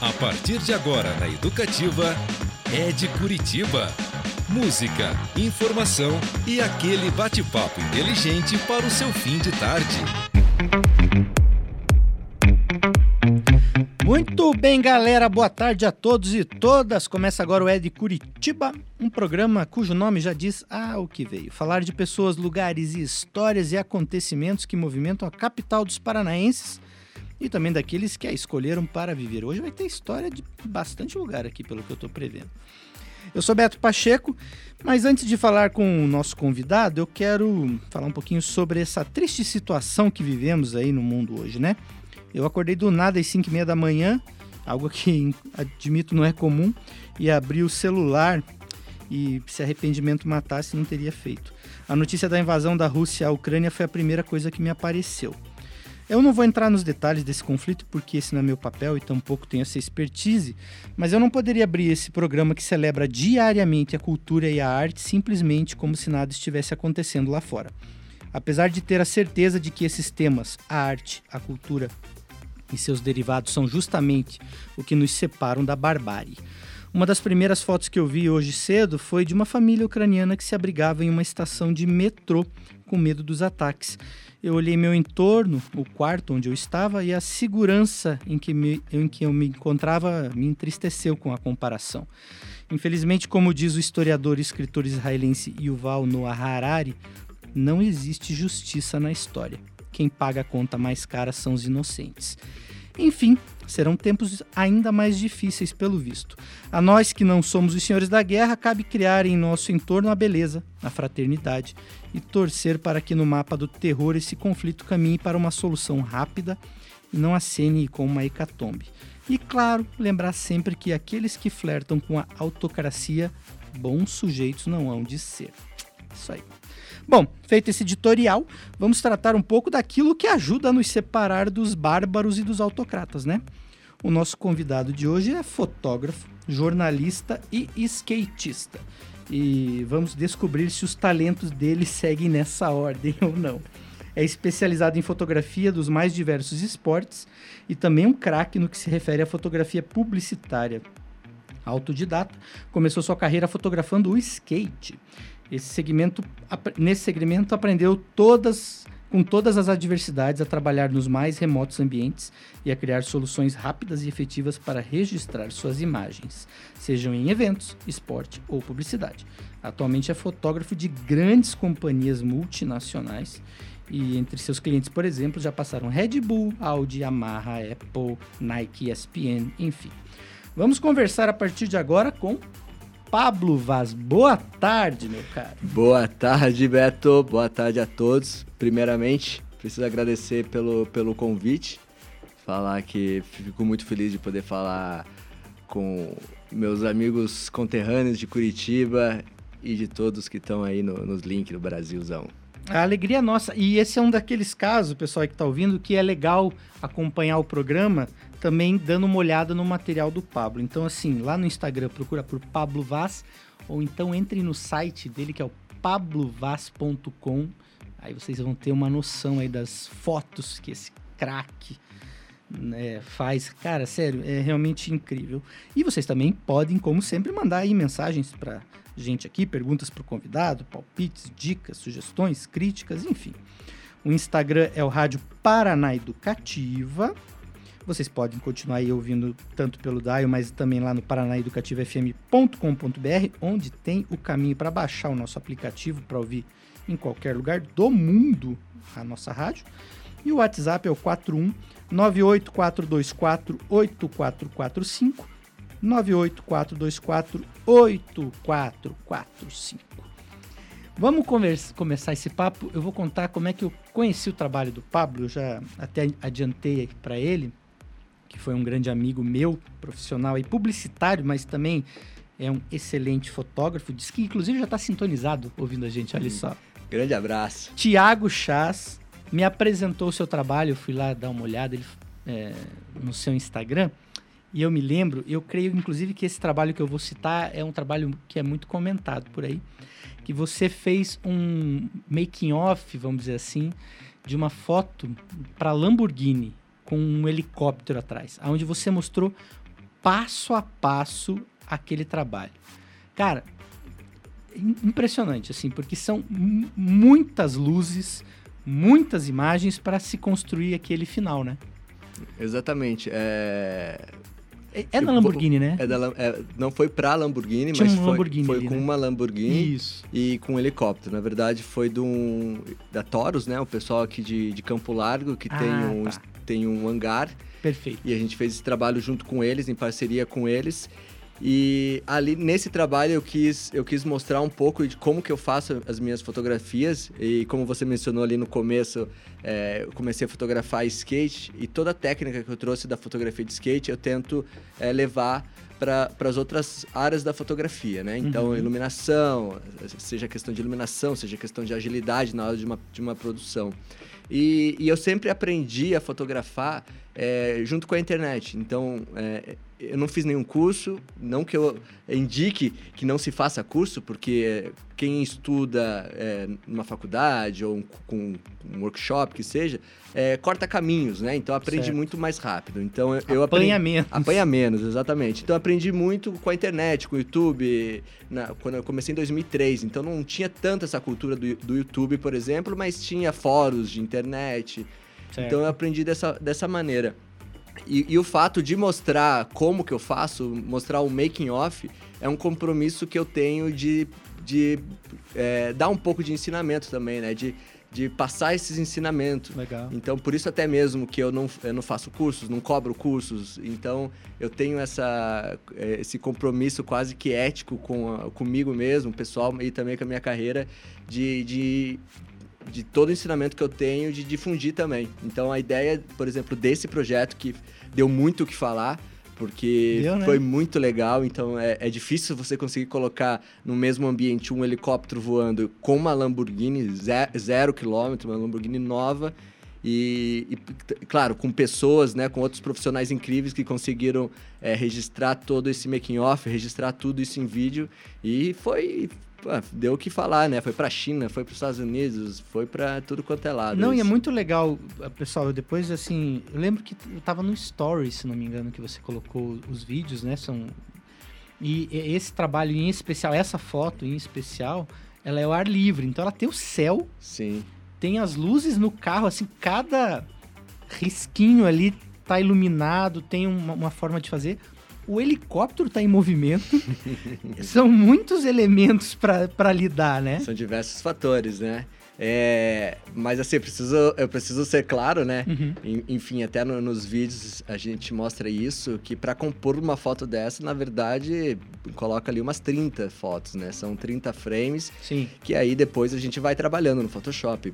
A partir de agora na Educativa, é de Curitiba. Música, informação e aquele bate-papo inteligente para o seu fim de tarde. Muito bem, galera. Boa tarde a todos e todas. Começa agora o Ed Curitiba, um programa cujo nome já diz ah, o que veio. Falar de pessoas, lugares e histórias e acontecimentos que movimentam a capital dos paranaenses e também daqueles que a escolheram para viver. Hoje vai ter história de bastante lugar aqui, pelo que eu estou prevendo. Eu sou Beto Pacheco, mas antes de falar com o nosso convidado, eu quero falar um pouquinho sobre essa triste situação que vivemos aí no mundo hoje, né? Eu acordei do nada às 5 e meia da manhã, algo que admito não é comum, e abri o celular e se arrependimento matasse não teria feito. A notícia da invasão da Rússia à Ucrânia foi a primeira coisa que me apareceu. Eu não vou entrar nos detalhes desse conflito porque esse não é meu papel e tampouco tenho essa expertise, mas eu não poderia abrir esse programa que celebra diariamente a cultura e a arte simplesmente como se nada estivesse acontecendo lá fora. Apesar de ter a certeza de que esses temas, a arte, a cultura e seus derivados, são justamente o que nos separam da barbárie. Uma das primeiras fotos que eu vi hoje cedo foi de uma família ucraniana que se abrigava em uma estação de metrô com medo dos ataques. Eu olhei meu entorno, o quarto onde eu estava, e a segurança em que, me, em que eu me encontrava me entristeceu com a comparação. Infelizmente, como diz o historiador e escritor israelense Yuval Noah Harari, não existe justiça na história. Quem paga a conta mais cara são os inocentes. Enfim, serão tempos ainda mais difíceis pelo visto. A nós que não somos os senhores da guerra, cabe criar em nosso entorno a beleza, a fraternidade e torcer para que no mapa do terror esse conflito caminhe para uma solução rápida e não acene com uma hecatombe. E claro, lembrar sempre que aqueles que flertam com a autocracia, bons sujeitos não hão de ser. Isso aí. Bom, feito esse editorial, vamos tratar um pouco daquilo que ajuda a nos separar dos bárbaros e dos autocratas, né? O nosso convidado de hoje é fotógrafo, jornalista e skatista e vamos descobrir se os talentos dele seguem nessa ordem ou não. É especializado em fotografia dos mais diversos esportes e também um craque no que se refere à fotografia publicitária. Autodidata, começou sua carreira fotografando o skate. Esse segmento, nesse segmento aprendeu todas com todas as adversidades, a trabalhar nos mais remotos ambientes e a criar soluções rápidas e efetivas para registrar suas imagens, sejam em eventos, esporte ou publicidade. Atualmente é fotógrafo de grandes companhias multinacionais e entre seus clientes, por exemplo, já passaram Red Bull, Audi, Yamaha, Apple, Nike, ESPN, enfim. Vamos conversar a partir de agora com Pablo Vaz. Boa tarde, meu caro. Boa tarde, Beto. Boa tarde a todos. Primeiramente, preciso agradecer pelo, pelo convite. Falar que fico muito feliz de poder falar com meus amigos conterrâneos de Curitiba e de todos que estão aí no, nos links do Brasilzão. A alegria é nossa. E esse é um daqueles casos, pessoal que está ouvindo, que é legal acompanhar o programa também dando uma olhada no material do Pablo. Então, assim, lá no Instagram procura por Pablo Vaz, ou então entre no site dele que é o pablovaz.com. Aí vocês vão ter uma noção aí das fotos que esse craque né, faz. Cara, sério, é realmente incrível. E vocês também podem, como sempre, mandar aí mensagens para gente aqui, perguntas para o convidado, palpites, dicas, sugestões, críticas, enfim. O Instagram é o Rádio Paraná Educativa. Vocês podem continuar aí ouvindo tanto pelo Dial, mas também lá no paranaeducativofm.com.br, onde tem o caminho para baixar o nosso aplicativo para ouvir em qualquer lugar do mundo a nossa rádio. E o WhatsApp é o 41 98424 8445 98424 8445. Vamos conversa, começar esse papo. Eu vou contar como é que eu conheci o trabalho do Pablo. Eu já até adiantei para ele que foi um grande amigo meu, profissional e publicitário, mas também é um excelente fotógrafo. Diz que inclusive já está sintonizado ouvindo a gente, olha hum, só. Grande abraço. Tiago Chas me apresentou o seu trabalho, eu fui lá dar uma olhada ele, é, no seu Instagram. E eu me lembro, eu creio inclusive que esse trabalho que eu vou citar é um trabalho que é muito comentado por aí, que você fez um making off, vamos dizer assim, de uma foto para Lamborghini com um helicóptero atrás, onde você mostrou passo a passo aquele trabalho. Cara, im- impressionante, assim, porque são mu- muitas luzes, muitas imagens para se construir aquele final, né? Exatamente. É, É, é da Eu- Lamborghini, né? é da é, não foi pra Lamborghini, Tinha mas um foi, Lamborghini foi ali, com né? uma Lamborghini Isso. e com um helicóptero. Na verdade, foi de um, da Taurus, né? O pessoal aqui de, de Campo Largo, que tem, Ah, um, tá. tem um hangar. Perfeito. E a gente fez esse trabalho junto com eles, em parceria com eles. E ali nesse trabalho eu quis, eu quis mostrar um pouco de como que eu faço as minhas fotografias. E como você mencionou ali no começo, é, eu comecei a fotografar skate e toda a técnica que eu trouxe da fotografia de skate eu tento é, levar para as outras áreas da fotografia, né? Então, Uhum. iluminação, seja questão de iluminação, seja questão de agilidade na hora de uma, de uma produção. E, e eu sempre aprendi a fotografar é, junto com a internet. Então, é, eu não fiz nenhum curso, não que eu indique que não se faça curso, porque quem estuda é, numa faculdade ou com um workshop que seja, é, corta caminhos, né? Então aprende Certo. muito mais rápido. Então eu, eu aprendi. Apanha menos. Apanha menos, exatamente. Então aprendi muito com a internet, com o YouTube, na- quando eu comecei em 2003. Então não tinha tanta essa cultura do, do YouTube, por exemplo, mas tinha fóruns de internet. Certo. Então eu aprendi dessa, dessa maneira. E, e o fato de mostrar como que eu faço, mostrar o making off, é um compromisso que eu tenho de, de é, dar um pouco de ensinamento também, né? De, de passar esses ensinamentos. Legal. Então, por isso até mesmo que eu não, eu não faço cursos, não cobro cursos. Então, eu tenho essa, eh, esse compromisso quase que ético com a- comigo mesmo, pessoal, e também com a minha carreira, de, de, de todo o ensinamento que eu tenho, de difundir também. Então, a ideia, por exemplo, desse projeto, que deu muito o que falar, porque Deu, né? foi muito legal. Então, é, é difícil você conseguir colocar no mesmo ambiente um helicóptero voando com uma Lamborghini ze- zero quilômetro, uma Lamborghini nova. E, e, claro, com pessoas, né, com outros profissionais incríveis que conseguiram é, registrar todo esse making off, registrar tudo isso em vídeo e foi pô, deu o que falar, né? Foi pra China, foi para os Estados Unidos, foi pra tudo quanto é lado. Não, e é isso. muito legal, pessoal. Eu depois, assim, eu lembro que eu tava no Stories, se não me engano, que você colocou os vídeos, né? São. E e- esse trabalho em especial, essa foto em especial, ela é ao ar livre. Então ela tem o céu, Sim, tem as luzes no carro, assim, cada risquinho ali tá iluminado, tem uma, uma forma de fazer. O helicóptero tá em movimento. São muitos elementos para lidar, né? são diversos fatores, né? É, mas assim, eu preciso, eu preciso ser claro, né? Uhum. En- Enfim, até no- nos vídeos a gente mostra isso, que para compor uma foto dessa, na verdade, coloca ali umas 30 fotos, né? São 30 frames, Sim. que aí depois a gente vai trabalhando no Photoshop,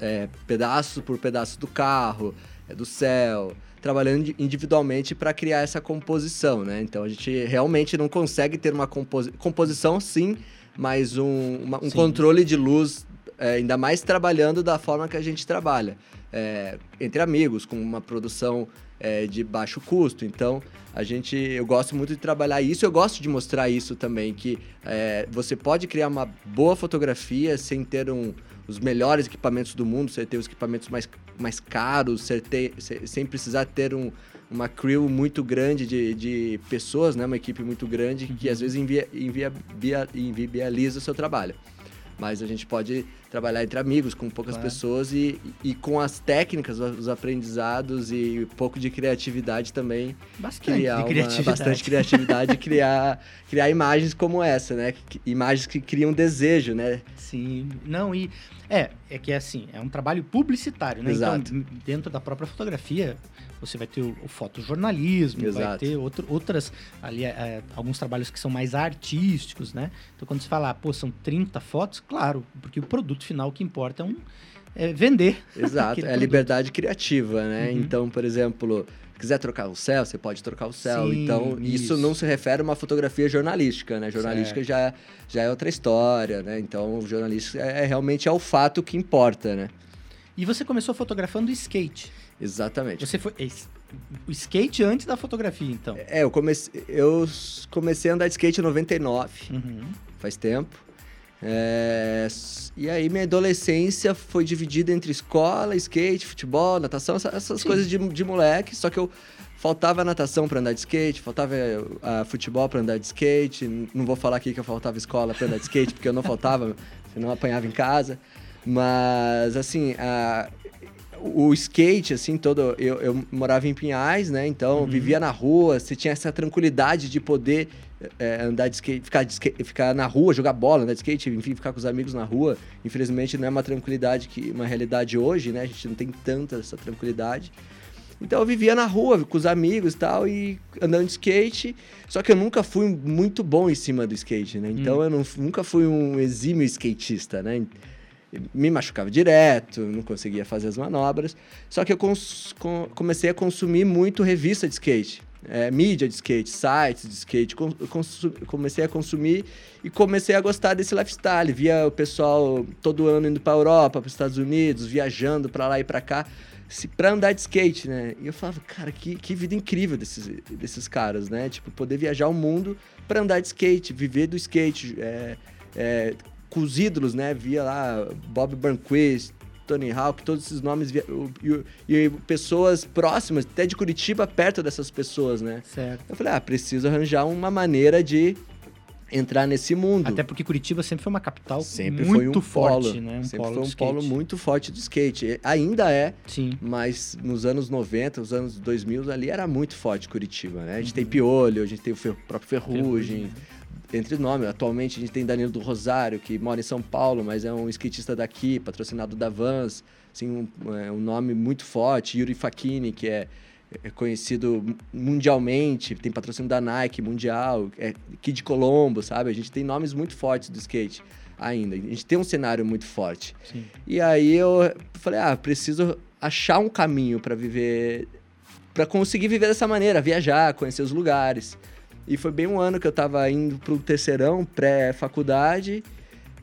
é, pedaço por pedaço do carro, é, do céu, trabalhando indi- individualmente para criar essa composição, né? Então a gente realmente não consegue ter uma composi composição, sim, mas um, uma- um Sim. controle de luz, é, ainda mais trabalhando da forma que a gente trabalha, é, entre amigos, com uma produção é, de baixo custo. Então a gente, eu gosto muito de trabalhar isso. Eu gosto de mostrar isso também, que é, você pode criar uma boa fotografia sem ter um, os melhores equipamentos do mundo, sem ter os equipamentos mais, mais caros, sem, ter- sem- precisar ter um, uma crew muito grande de, de pessoas, né? uma equipe muito grande, que às vezes invia, invia, via- inviabiliza o seu trabalho. Mas a gente pode trabalhar entre amigos, com poucas Claro. pessoas e, e com as técnicas, os aprendizados e um pouco de criatividade também Bastante criar uma- criatividade. bastante criatividade e criar, criar imagens como essa, né? Imagens que criam desejo, né? Sim, não, e é, é que é assim, é um trabalho publicitário, né? Exato. Então, dentro da própria fotografia, você vai ter o, o fotojornalismo, vai Exato. ter outro, outras, ali, é, alguns trabalhos que são mais artísticos, né? Então, quando você fala, ah, pô, são 30 fotos, claro, porque o produto final que importa é, um, é vender. Exato. é a produto. liberdade criativa, né? Uhum. Então, por exemplo, quiser trocar o céu, você pode trocar o céu. Sim, então, isso. isso. não se refere a uma fotografia jornalística, né? Jornalística já, já é outra história, né? Então, o jornalista é, é realmente é o fato que importa, né? E você começou fotografando skate. Exatamente. Você foi. O skate antes da fotografia, então. É, eu comecei, eu comecei a andar de skate em 99. Uhum. faz tempo. É, e aí minha adolescência foi dividida entre escola, skate, futebol, natação, essa- essas Sim. coisas de, de moleque. Só que eu faltava natação para andar de skate, faltava ah, futebol para andar de skate. Não vou falar aqui que eu faltava escola para andar de skate, porque eu não faltava, senão eu apanhava em casa. Mas assim, a- o skate, assim, todo. Eu, eu morava em Pinhais, né? Então, Uhum. vivia na rua, você tinha essa tranquilidade de poder é, andar de skate, ficar, de skate, ficar na rua, jogar bola, andar de skate, enfim, ficar com os amigos na rua. Infelizmente, não é uma tranquilidade que uma realidade hoje, né? A gente não tem tanta essa tranquilidade. Então eu vivia na rua com os amigos e tal, e andando de skate. Só que eu nunca fui muito bom em cima do skate, né? Então eu não- nunca fui um exímio skatista, né? Me machucava direto, não conseguia fazer as manobras. Só que eu com- comecei a consumir muito revista de skate. é, mídia de skate, sites de skate. Comecei a consumir e comecei a gostar desse lifestyle. Via o pessoal todo ano indo para Europa, para os Estados Unidos, viajando para lá e para cá pra andar de skate, né? E eu falava, cara, que, que vida incrível desses, desses caras, né? Tipo, poder viajar o mundo pra andar de skate, viver do skate. É, é, com os ídolos, né? Via lá Bob Burnquist, Tony Hawk, todos esses nomes. via- E, e pessoas próximas, até de Curitiba, perto dessas pessoas, né? Certo. Eu falei, ah, preciso arranjar uma maneira de entrar nesse mundo. Até porque Curitiba sempre foi uma capital Sempre muito foi um forte, polo, né? Um sempre polo foi um polo muito forte do skate. Ainda é, Sim. mas nos anos 90, os anos 2000 ali era muito forte Curitiba, né? A gente Uhum. tem Piolho, a gente tem o próprio Ferrugem, Ferrugem, entre nomes. Atualmente a gente tem Danilo do Rosário, que mora em São Paulo, mas é um skatista daqui, patrocinado da Vans, assim, um, é, um nome muito forte. Yuri Facchini, que é, é conhecido mundialmente, tem patrocínio da Nike mundial, é Kid Colombo, sabe? A gente tem nomes muito fortes do skate ainda. A gente tem um cenário muito forte. Sim. E aí eu falei, ah, preciso achar um caminho para viver, para conseguir viver dessa maneira, viajar, conhecer os lugares. E foi bem um ano que eu tava indo pro terceirão, pré-faculdade.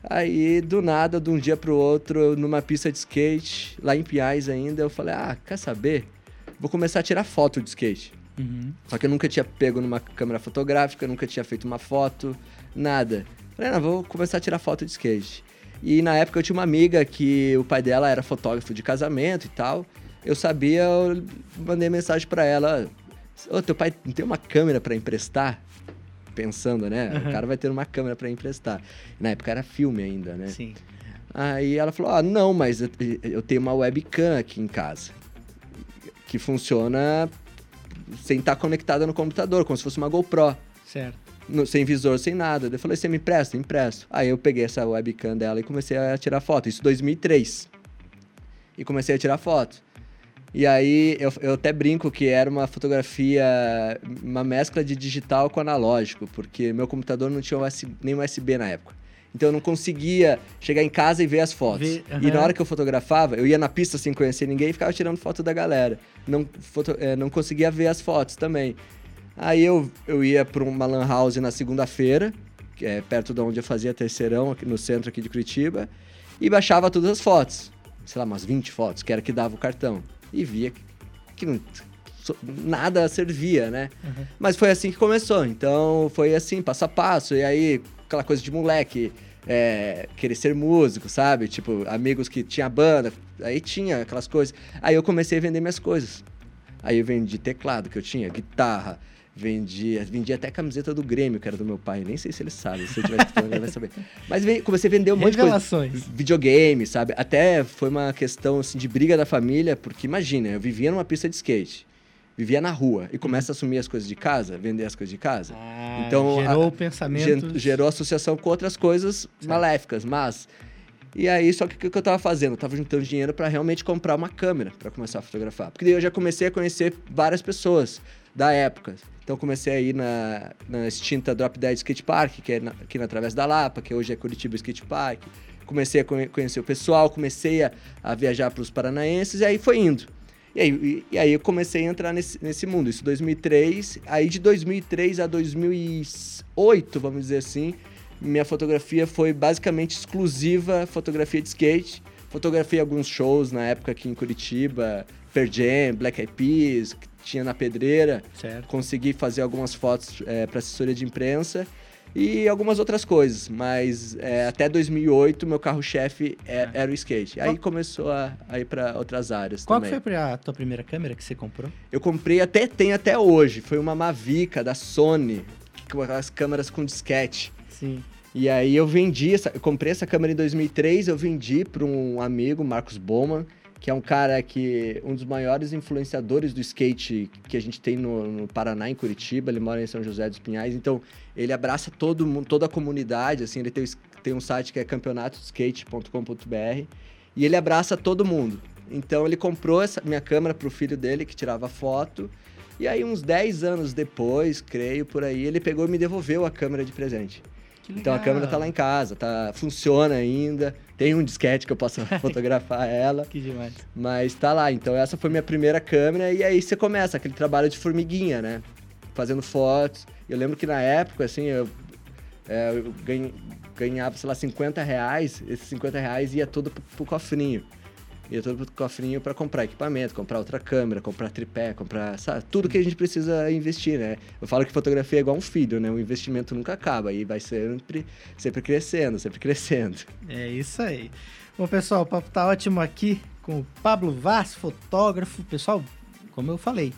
Aí, do nada, de um dia pro outro, numa pista de skate, lá em Piais ainda, eu falei, ah, quer saber? Vou começar a tirar foto de skate. Uhum. Só que eu nunca tinha pego numa câmera fotográfica, nunca tinha feito uma foto, nada. Falei, não, vou começar a tirar foto de skate. E na época eu tinha uma amiga que o pai dela era fotógrafo de casamento e tal. Eu sabia, eu mandei mensagem pra ela: Ô, teu pai não tem uma câmera pra emprestar? Pensando, né? Uhum. O cara vai ter uma câmera pra emprestar. Na época era filme ainda, né? Sim. Aí ela falou: Ah, não, mas eu, eu tenho uma webcam aqui em casa. Que funciona sem estar conectada no computador, como se fosse uma GoPro. Certo. no- sem visor, sem nada. Eu falei: Você me empresta? Empresto. Aí eu peguei essa webcam dela e comecei a tirar foto. Isso em 2003. E comecei a tirar foto. E aí eu, eu até brinco que era uma fotografia, uma mescla de digital com analógico, porque meu computador não tinha US nem USB na época. Então eu não conseguia chegar em casa e ver as fotos. Ver, E na hora que eu fotografava, eu ia na pista sem conhecer ninguém e ficava tirando foto da galera. Não, foto- eh, não conseguia ver as fotos também. Aí eu, eu ia para uma lan house na segunda-feira, é perto de onde eu fazia terceirão, aqui no centro aqui de Curitiba, e baixava todas as fotos. Sei lá, umas 20 fotos, que era que dava o cartão. E via que, não, nada servia, né? Uhum. Mas foi assim que começou. Então foi assim, passo a passo. E aí, aquela coisa de moleque, é, querer ser músico, sabe? Tipo, amigos que tinha banda, aí tinha aquelas coisas. Aí eu comecei a vender minhas coisas. Aí eu vendi teclado que eu tinha, guitarra, vendi, vendi até camiseta do Grêmio, que era do meu pai. Nem sei se ele sabe, se ele estiver escutando, ele vai saber. Mas comecei a vender um monte de coisa videogame, sabe? Até foi uma questão assim de briga da família, porque imagina, eu vivia numa pista de skate, vivia na rua e começa a assumir as coisas de casa, vender as coisas de casa. Ah, Então, gerou a- o pensamento. Gen- gerou associação com outras coisas maléficas, mas e aí só que o que, que eu tava fazendo? Eu tava juntando dinheiro para realmente comprar uma câmera para começar a fotografar. Porque daí eu já comecei a conhecer várias pessoas da época. Então comecei a ir na, na extinta Drop Dead Skate Park, que é na- aqui na Travessa da Lapa, que hoje é Curitiba Skate Park. Comecei a conhe- conhecer o pessoal, comecei a, a viajar para os paranaenses e aí foi indo. E aí, e, e aí eu comecei a entrar nesse, nesse mundo, isso em 2003. Aí de 2003 a 2008, vamos dizer assim, minha fotografia foi basicamente exclusiva fotografia de skate. Fotografei alguns shows na época aqui em Curitiba, Per Jam, Black Eyed Peas, tinha na Pedreira. Certo. Consegui fazer algumas fotos para assessoria de imprensa. e algumas outras coisas. Mas é, até 2008, meu carro-chefe é, era o skate. Aí começou a, a ir para outras áreas Qual também. que foi a tua primeira câmera que você comprou? Eu comprei, até tem até hoje, foi uma Mavica da Sony, com aquelas câmeras com disquete. Sim. E aí eu vendi, essa, eu comprei essa câmera em 2003, eu vendi para um amigo, Marcos Bowman, que é um cara que um dos maiores influenciadores do skate que a gente tem no, no, Paraná, em Curitiba. Ele mora em São José dos Pinhais, então ele abraça todo mundo, toda a comunidade. Assim, ele tem, tem um site que é campeonatoskate.com.br e ele abraça todo mundo. Então ele comprou essa minha câmera para o filho dele que tirava foto. E aí uns 10 anos depois, creio por aí, ele pegou e me devolveu a câmera de presente. Então a câmera tá lá em casa, tá, funciona ainda. Tem um disquete que eu posso fotografar ela. Que demais. Mas tá lá. Então essa foi minha primeira câmera e aí você começa aquele trabalho de formiguinha, né? Fazendo fotos. Eu lembro que na época, assim, eu, é, eu ganhava, sei lá, 50 reais. Esses 50 reais ia tudo pro, pro cofrinho ia todo pro cofrinho para comprar equipamento, comprar outra câmera, comprar tripé, comprar, sabe, tudo que a gente precisa investir, né? Eu falo que fotografia é igual um filho, né? O investimento nunca acaba e vai sempre, sempre crescendo, sempre crescendo. É isso aí. Bom, pessoal, o papo tá ótimo aqui com o Pablo Vaz, fotógrafo. Pessoal, como eu falei,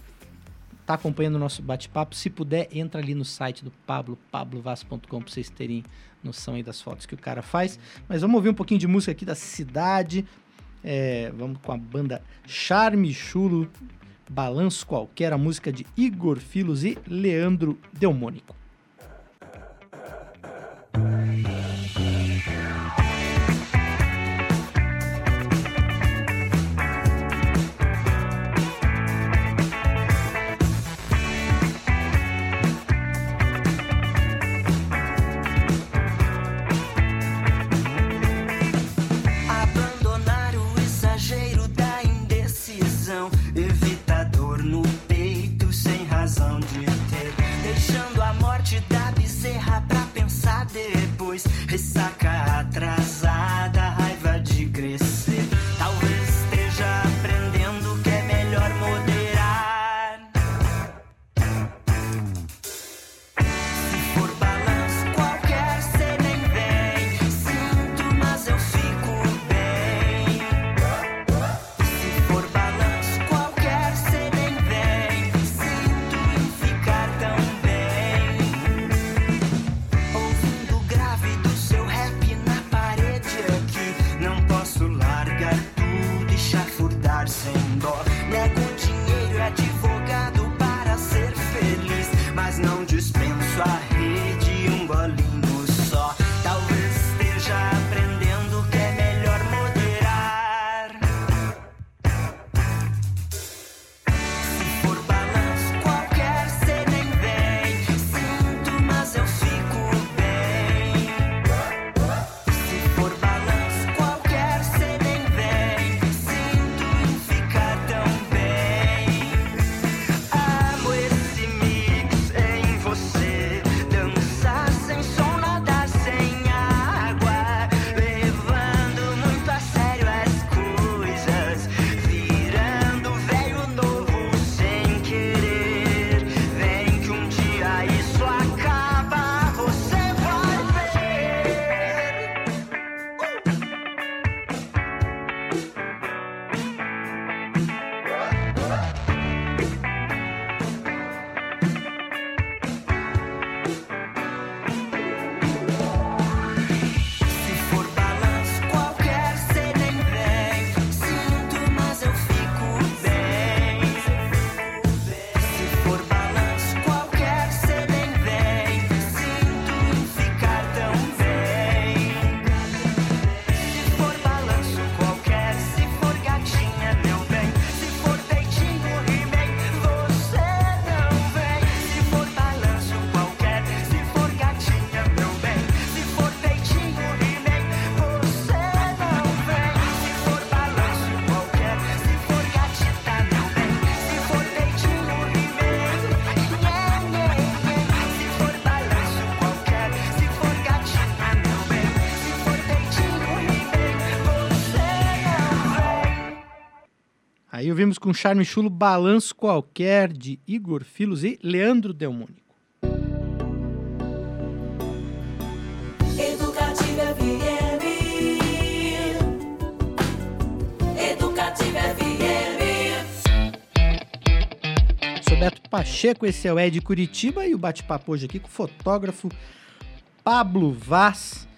tá acompanhando o nosso bate-papo, se puder, entra ali no site do Pablo, pablovaz.com, para vocês terem noção aí das fotos que o cara faz. Mas vamos ouvir um pouquinho de música aqui da cidade. É, vamos com a banda Charme Chulo, Balanço Qualquer, a música de Igor Filos e Leandro Delmônico. Aí ouvimos com charme chulo Balanço Qualquer de Igor Filos e Leandro Delmônico. Educativa FM. Educativa FM. Sou Beto Pacheco, esse é o Ed Curitiba e o bate-papo hoje aqui com o fotógrafo Pablo Vaz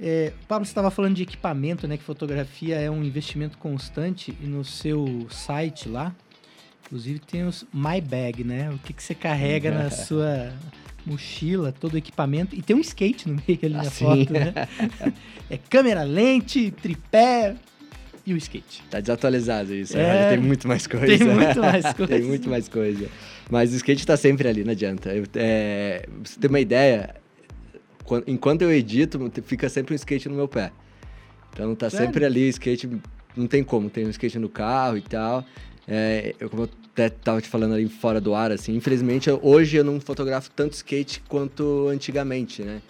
é, Pablo estava falando de equipamento, né? Que fotografia é um investimento constante e no seu site lá, inclusive tem os My Bag, né? O que, que você carrega na sua mochila, todo o equipamento e tem um skate no meio ali na Assim. foto, né? é câmera, lente, tripé e o skate. Tá desatualizado isso. É. Tem muito mais coisa. Tem muito mais coisa. Tem muito mais coisa. Mas o skate tá sempre ali, não adianta. Eu, é, pra você ter uma ideia, enquanto eu edito, fica sempre um skate no meu pé. Então tá Sério? sempre ali, skate, não tem como, tem um skate no carro e tal. É, eu, como eu até tava te falando ali fora do ar, assim, infelizmente eu- hoje eu não fotografo tanto skate quanto antigamente, né?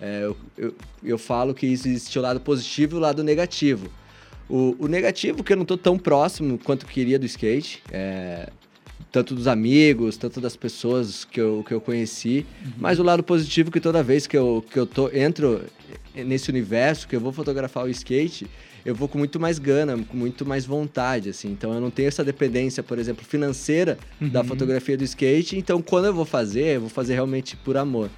É, eu, eu, eu falo que existe o lado positivo e o lado negativo. O, o negativo que eu não tô tão próximo quanto queria do skate, é, tanto dos amigos, tanto das pessoas que eu, que eu conheci, mas o lado positivo que toda vez que eu, que eu tô, entro nesse universo, que eu vou fotografar o skate, eu vou com muito mais gana, com muito mais vontade, assim. Então eu não tenho essa dependência, por exemplo, financeira da Uhum. fotografia do skate. Então quando eu vou fazer, eu vou fazer realmente por amor.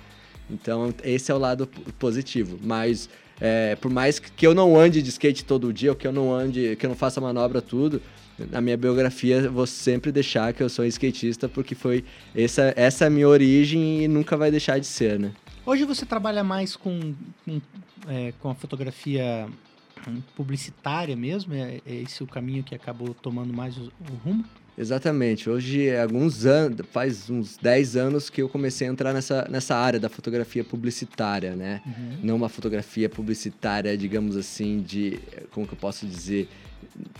Então esse é o lado positivo. Mas é, por mais que eu não ande de skate todo dia, ou que eu não ande, que eu não faça manobra tudo, na minha biografia vou sempre deixar que eu sou um skatista, porque foi essa, essa é a minha origem e nunca vai deixar de ser, né? Hoje você trabalha mais com, com, é, com a fotografia publicitária mesmo? É, é esse o caminho que acabou tomando mais o, o rumo? Exatamente. Hoje, há alguns anos, faz uns 10 anos que eu comecei a entrar nessa, nessa área da fotografia publicitária, né? Não uma fotografia publicitária, digamos assim, de. Como que eu posso dizer?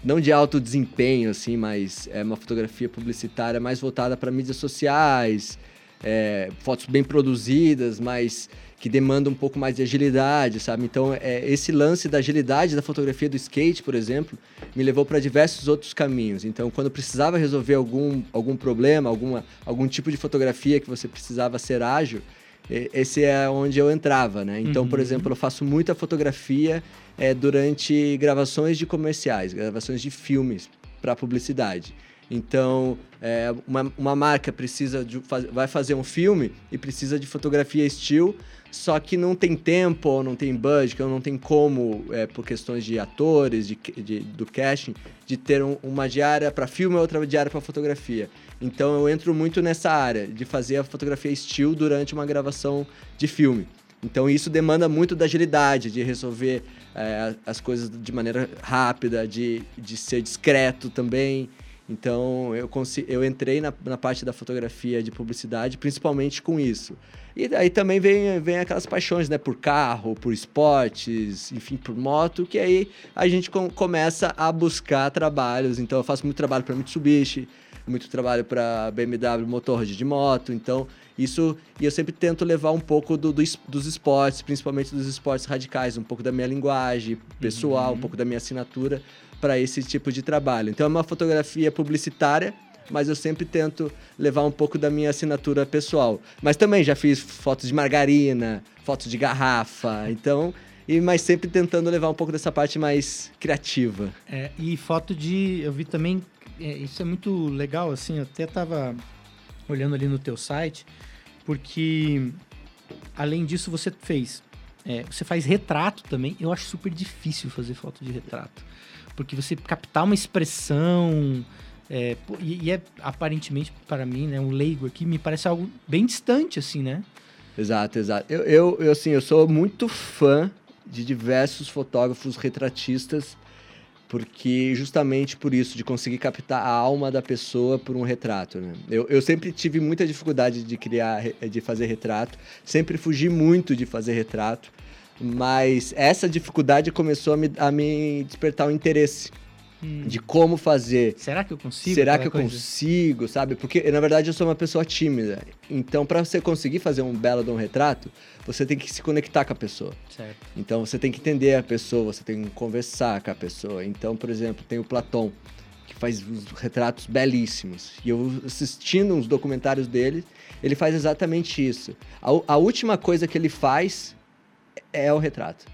Não de alto desempenho, assim, mas é uma fotografia publicitária mais voltada para mídias sociais, é, fotos bem produzidas, mas que demandam um pouco mais de agilidade, sabe? Então, é, esse lance da agilidade da fotografia do skate, por exemplo, me levou para diversos outros caminhos. Então, quando precisava resolver algum, algum problema, alguma, algum tipo de fotografia que você precisava ser ágil, esse é onde eu entrava, né? Então, por Uhum. exemplo, eu faço muita fotografia é, durante gravações de comerciais, gravações de filmes para publicidade. Então, é, uma, uma marca precisa de, vai fazer um filme e precisa de fotografia still, só que não tem tempo, ou não tem budget, ou não tem como, é, por questões de atores, de, de- do casting, de ter um- uma diária para filme e outra diária para fotografia. Então eu entro muito nessa área de fazer a fotografia still durante uma gravação de filme. Então isso demanda muito da agilidade, de resolver é, as coisas de maneira rápida, de, de ser discreto também. Então eu, eu entrei na, na parte da fotografia de publicidade principalmente com isso. E aí também vem, vem aquelas paixões, né? Por carro, por esportes, enfim, por moto, que aí a gente com- começa a buscar trabalhos. Então eu faço muito trabalho para Mitsubishi, muito trabalho para BMW Motorrad de moto. Então isso e eu sempre tento levar um pouco do, do dos esportes, principalmente dos esportes radicais, um pouco da minha linguagem pessoal, um pouco da minha assinatura para esse tipo de trabalho. Então é uma fotografia publicitária mas eu sempre tento levar um pouco da minha assinatura pessoal. Mas também já fiz fotos de margarina, fotos de garrafa, então, e mas sempre tentando levar um pouco dessa parte mais criativa. É, e foto de. Eu vi também. é, isso é muito legal, assim. Eu até tava olhando ali no teu site, porque além disso você fez. é, você faz retrato também. Eu acho super difícil fazer foto de retrato. Porque você captar uma expressão. é, e, é aparentemente, para mim, né, um leigo aqui, me parece algo bem distante, assim, né? Exato, exato. Eu, eu, eu, assim, eu sou muito fã de diversos fotógrafos retratistas, porque justamente por isso, de conseguir captar a alma da pessoa por um retrato, né? Eu, eu sempre tive muita dificuldade de criar, de fazer retrato, sempre fugi muito de fazer retrato, mas essa dificuldade começou a me, a me despertar o interesse de como fazer, Será que eu consigo? Será que eu coisa? consigo, sabe? Porque, na verdade, eu sou uma pessoa tímida. Então, para você conseguir fazer um belo de um retrato, você tem que se conectar com a pessoa. Certo. Então, você tem que entender a pessoa, você tem que conversar com a pessoa. Então, por exemplo, tem o Platão, que faz uns retratos belíssimos. E eu assistindo uns documentários dele, ele faz exatamente isso. A, a última coisa que ele faz é o retrato.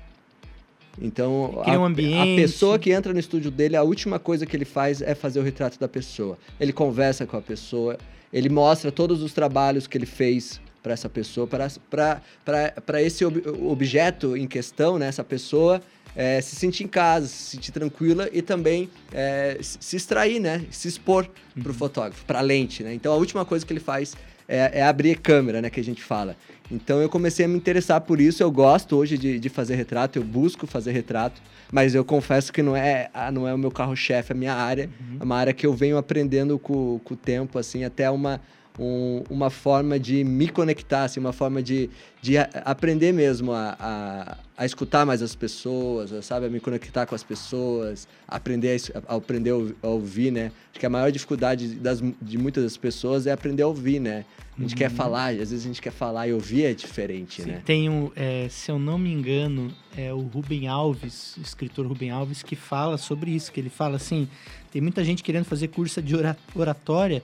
Então, Cria um a, a pessoa que entra no estúdio dele, a última coisa que ele faz é fazer o retrato da pessoa. Ele conversa com a pessoa, ele mostra todos os trabalhos que ele fez para essa pessoa, para esse ob, objeto em questão, né, essa pessoa é, se sentir em casa, se sentir tranquila e também é, se extrair, né, se expor para o fotógrafo, para a lente. Né? Então, a última coisa que ele faz é, é abrir câmera, né, que a gente fala. Então eu comecei a me interessar por isso. Eu gosto hoje de, de fazer retrato, eu busco fazer retrato, mas eu confesso que não é, não é o meu carro-chefe, a minha área. Uhum. É uma área que eu venho aprendendo com, com o tempo, assim, até uma, um, uma forma de me conectar, assim, uma forma de, de aprender mesmo a, a, a, escutar mais as pessoas, sabe? A me conectar com as pessoas, aprender a, a aprender a ouvir, né? Acho que a maior dificuldade das, de muitas das pessoas é aprender a ouvir, né? A gente uhum. quer falar, às vezes a gente quer falar e ouvir é diferente, Sim, né? Tem um, é, se eu não me engano, é o Rubem Alves, o escritor Rubem Alves, que fala sobre isso, que ele fala assim, tem muita gente querendo fazer curso de oratória,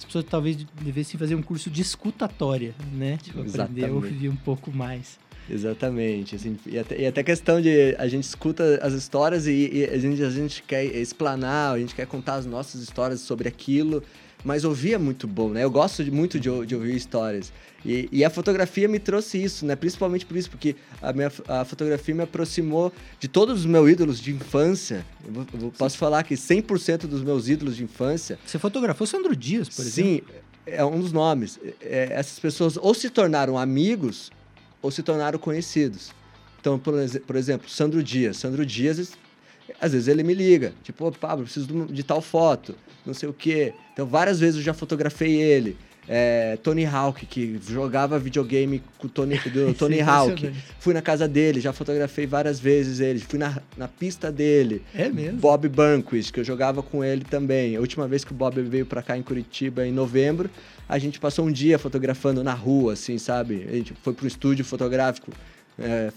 as pessoas talvez devessem fazer um curso de escutatória, né? Tipo, aprender a ouvir um pouco mais. Exatamente. Assim, e, até, e até questão de a gente escuta as histórias e, e a, gente, a gente quer explanar, a gente quer contar as nossas histórias sobre aquilo mas ouvir é muito bom, né? Eu gosto de, muito de, de, ouvir histórias. E, e, a fotografia me trouxe isso, né? Principalmente por isso, porque a, minha, a fotografia me aproximou de todos os meus ídolos de infância. Eu, eu posso falar que 100% dos meus ídolos de infância... Você fotografou Sandro Dias, por exemplo? Sim, é um dos nomes. É, essas pessoas ou se tornaram amigos ou se tornaram conhecidos. Então, por, por exemplo, Sandro Dias. Sandro Dias, às vezes ele me liga, tipo, oh, Pablo, preciso de, de tal foto não sei o quê. Então, várias vezes eu já fotografei ele. É, Tony Hawk, que jogava videogame com o Tony, do Tony Hawk. Fui na casa dele, já fotografei várias vezes ele. Fui na, na pista dele. É mesmo? Bob Banquist, que eu jogava com ele também. A última vez que o Bob veio pra cá em Curitiba, em novembro, a gente passou um dia fotografando na rua, assim, sabe? A gente foi pro estúdio fotográfico. É,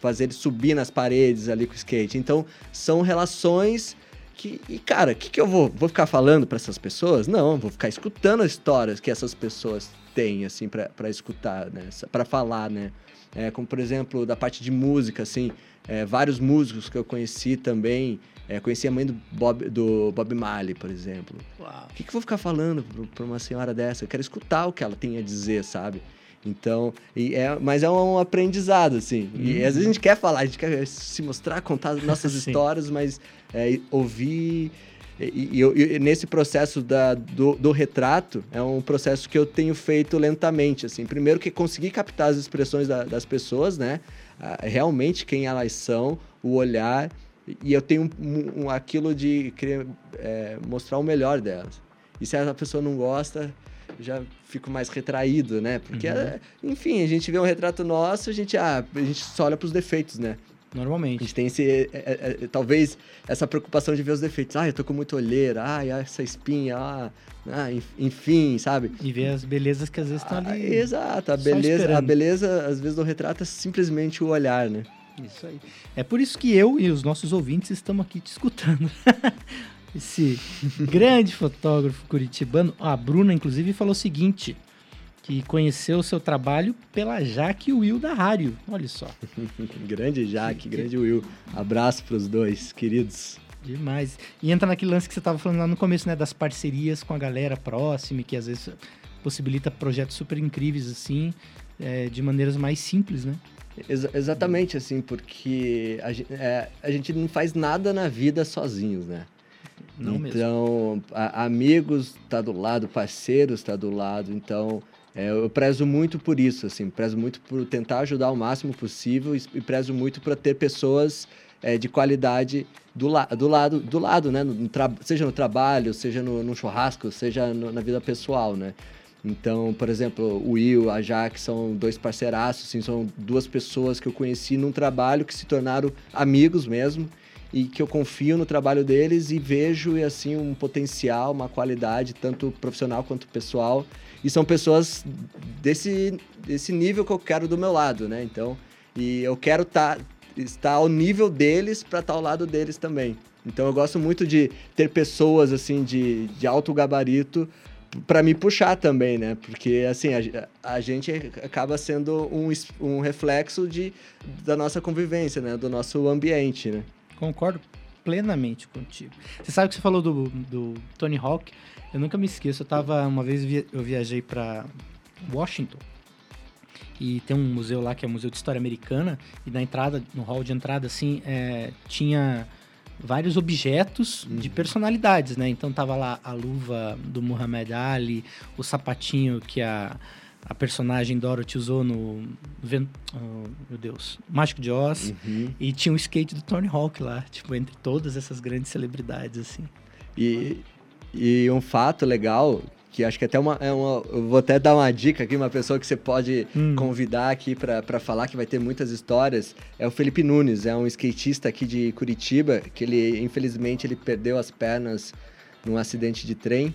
fazer ele subir nas paredes ali com o skate. Então, são relações que, e cara, o que, que eu vou, vou ficar falando para essas pessoas? Não, vou ficar escutando as histórias que essas pessoas têm, assim, para escutar, né? Para falar, né? É, como, por exemplo, da parte de música, assim, é, vários músicos que eu conheci também. É, conheci a mãe do Bob, do Bob Marley, por exemplo. O que, que eu vou ficar falando para uma senhora dessa? Eu quero escutar o que ela tem a dizer, sabe? Então, é, mas é um aprendizado, assim. E às vezes a gente quer falar, a gente quer se mostrar, contar nossas histórias, mas é, ouvir. E, e, e, nesse processo da, do, do, retrato, é um processo que eu tenho feito lentamente, assim. Primeiro que conseguir captar as expressões da, das pessoas, né? realmente quem elas são, o olhar. E eu tenho um, um, aquilo de querer é, mostrar o melhor delas. E se a pessoa não gosta, já fico mais retraído, né? Porque, uhum. enfim, a gente vê um retrato nosso, a gente, ah, a gente só olha para os defeitos, né? Normalmente. A gente tem esse, é, é, é, talvez, essa preocupação de ver os defeitos. Ah, eu tô com muita olheira, ah, essa espinha, ah, ah enfim, sabe? E ver as belezas que às vezes estão tá ali. Ah, exato, a beleza, a beleza, às vezes, do retrato é simplesmente o olhar, né? Isso aí. É por isso que eu e os nossos ouvintes estamos aqui te escutando. esse grande fotógrafo curitibano. A Bruna, inclusive, falou o seguinte: que conheceu o seu trabalho pela Jaque e Will da Rádio. Olha só. grande Jaque, grande Will. Abraço para os dois, queridos. Demais. E entra naquele lance que você estava falando lá no começo, né? Das parcerias com a galera próxima, que às vezes possibilita projetos super incríveis, assim, é, de maneiras mais simples, né? Ex exatamente, assim, porque a gente, é, a gente não faz nada na vida sozinhos, né? Não então, a, amigos tá do lado, parceiros tá do lado. Então, é, eu prezo muito por isso, assim, prezo muito por tentar ajudar o máximo possível e, e prezo muito para ter pessoas é, de qualidade do, la do lado, do lado, né? No, no seja no trabalho, seja no, no churrasco, seja no, na vida pessoal, né? Então, por exemplo, o Will, a Jaque são dois parceiraços, assim, são duas pessoas que eu conheci num trabalho que se tornaram amigos mesmo e que eu confio no trabalho deles e vejo assim um potencial, uma qualidade tanto profissional quanto pessoal. E são pessoas desse, desse nível que eu quero do meu lado, né? Então, e eu quero tá, estar ao nível deles para estar ao lado deles também. Então eu gosto muito de ter pessoas assim de, de alto gabarito para me puxar também, né? Porque assim, a, a, gente acaba sendo um, um reflexo de, da nossa convivência, né? Do nosso ambiente, né? Concordo plenamente contigo. Você sabe que você falou do, do Tony Hawk? Eu nunca me esqueço. Eu tava uma vez eu viajei para Washington e tem um museu lá que é o Museu de História Americana e na entrada, no hall de entrada, assim, é, tinha vários objetos uhum. de personalidades, né? Então tava lá a luva do Muhammad Ali, o sapatinho que a, a personagem Dorothy usou no, oh, meu Deus, Mágico de Oz, uhum. e tinha o skate do Tony Hawk lá, tipo, entre todas essas grandes celebridades, assim. E, e um fato legal que acho que até uma, é uma. Eu vou até dar uma dica aqui, uma pessoa que você pode hum. convidar aqui para falar, que vai ter muitas histórias, é o Felipe Nunes, é um skatista aqui de Curitiba, que ele, infelizmente, ele perdeu as pernas num acidente de trem.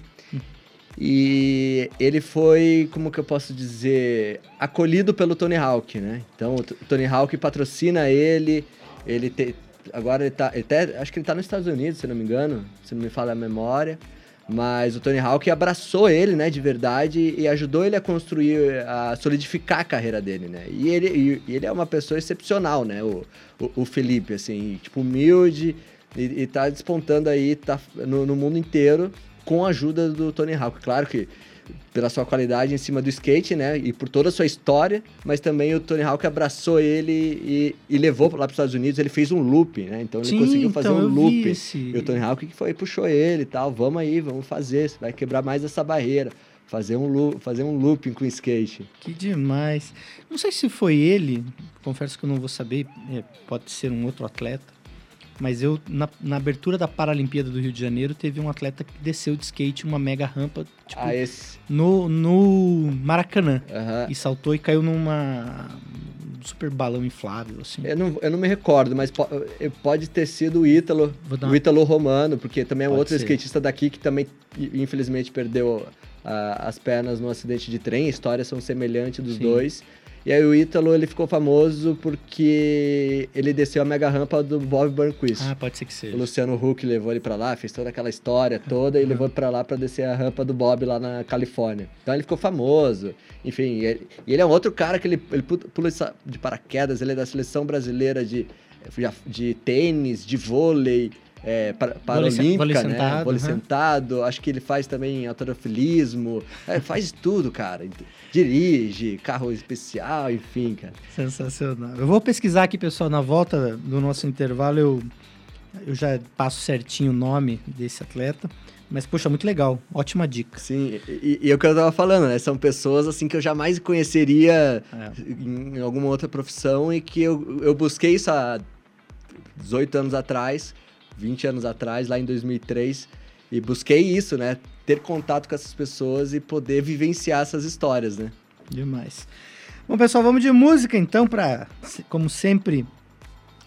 E ele foi, como que eu posso dizer, acolhido pelo Tony Hawk, né? Então, o Tony Hawk patrocina ele, ele te, agora ele tá, ele até, acho que ele tá nos Estados Unidos, se não me engano, se não me fala a memória. Mas o Tony Hawk abraçou ele, né, de verdade, e ajudou ele a construir, a solidificar a carreira dele, né? E ele, e, ele é uma pessoa excepcional, né, o, o, o Felipe, assim, tipo, humilde, e, e tá despontando aí tá no, no mundo inteiro com a ajuda do Tony Hawk. Claro que pela sua qualidade em cima do skate, né? E por toda a sua história, mas também o Tony Hawk abraçou ele e, e levou lá para os Estados Unidos. Ele fez um loop, né? Então ele Sim, conseguiu fazer então um loop. Esse... E o Tony Hawk que foi puxou ele e tal. Vamos aí, vamos fazer. Você vai quebrar mais essa barreira. Fazer um, loop, fazer um looping com skate. Que demais. Não sei se foi ele, confesso que eu não vou saber, é, pode ser um outro atleta mas eu, na, na, abertura da Paralimpíada do Rio de Janeiro, teve um atleta que desceu de skate uma mega rampa, tipo, ah, no, no Maracanã. Uhum. E saltou e caiu numa um super balão inflável, assim. Eu não, eu não me recordo, mas po eh, pode ter sido o Ítalo, o Ítalo Romano, porque também é um outro ser. skatista daqui que também, infelizmente, perdeu uh, as pernas no acidente de trem. Histórias são semelhantes dos Sim. dois. E aí o Ítalo, ele ficou famoso porque ele desceu a mega rampa do Bob Burnquist. Ah, pode ser que seja. O Luciano Huck levou ele para lá, fez toda aquela história toda e levou para lá para descer a rampa do Bob lá na Califórnia. Então ele ficou famoso. Enfim, e ele, e ele é um outro cara que ele, ele pula de paraquedas, ele é da seleção brasileira de, de tênis, de vôlei, é, para, paralímpica, vôlei né? Sentado, vôlei uhum. sentado. Acho que ele faz também autorofilismo. É, faz tudo, cara. Dirige, carro especial, enfim, cara. Sensacional. Eu vou pesquisar aqui, pessoal, na volta do nosso intervalo. Eu, eu já passo certinho o nome desse atleta. Mas, poxa, muito legal. Ótima dica. Sim, e, e é o que eu tava falando, né? São pessoas, assim, que eu jamais conheceria é. em, em alguma outra profissão e que eu, eu busquei isso há 18 anos atrás 20 anos atrás, lá em 2003, e busquei isso, né? Ter contato com essas pessoas e poder vivenciar essas histórias, né? Demais. Bom, pessoal, vamos de música então para, como sempre,